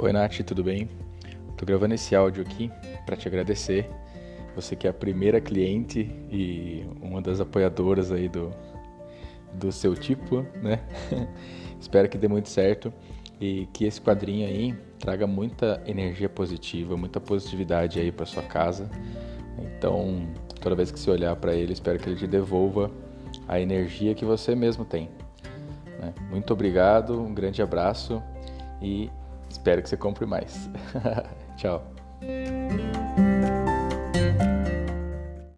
Oi, Nath, tudo bem? Tô gravando esse áudio aqui para te agradecer. Você que é a primeira cliente e uma das apoiadoras aí do, do seu tipo, né? Espero que dê muito certo e que esse quadrinho aí traga muita energia positiva, muita positividade aí para sua casa. Então, toda vez que você olhar para ele, espero que ele te devolva a energia que você mesmo tem. Né? Muito obrigado, um grande abraço e espero que você compre mais. Tchau.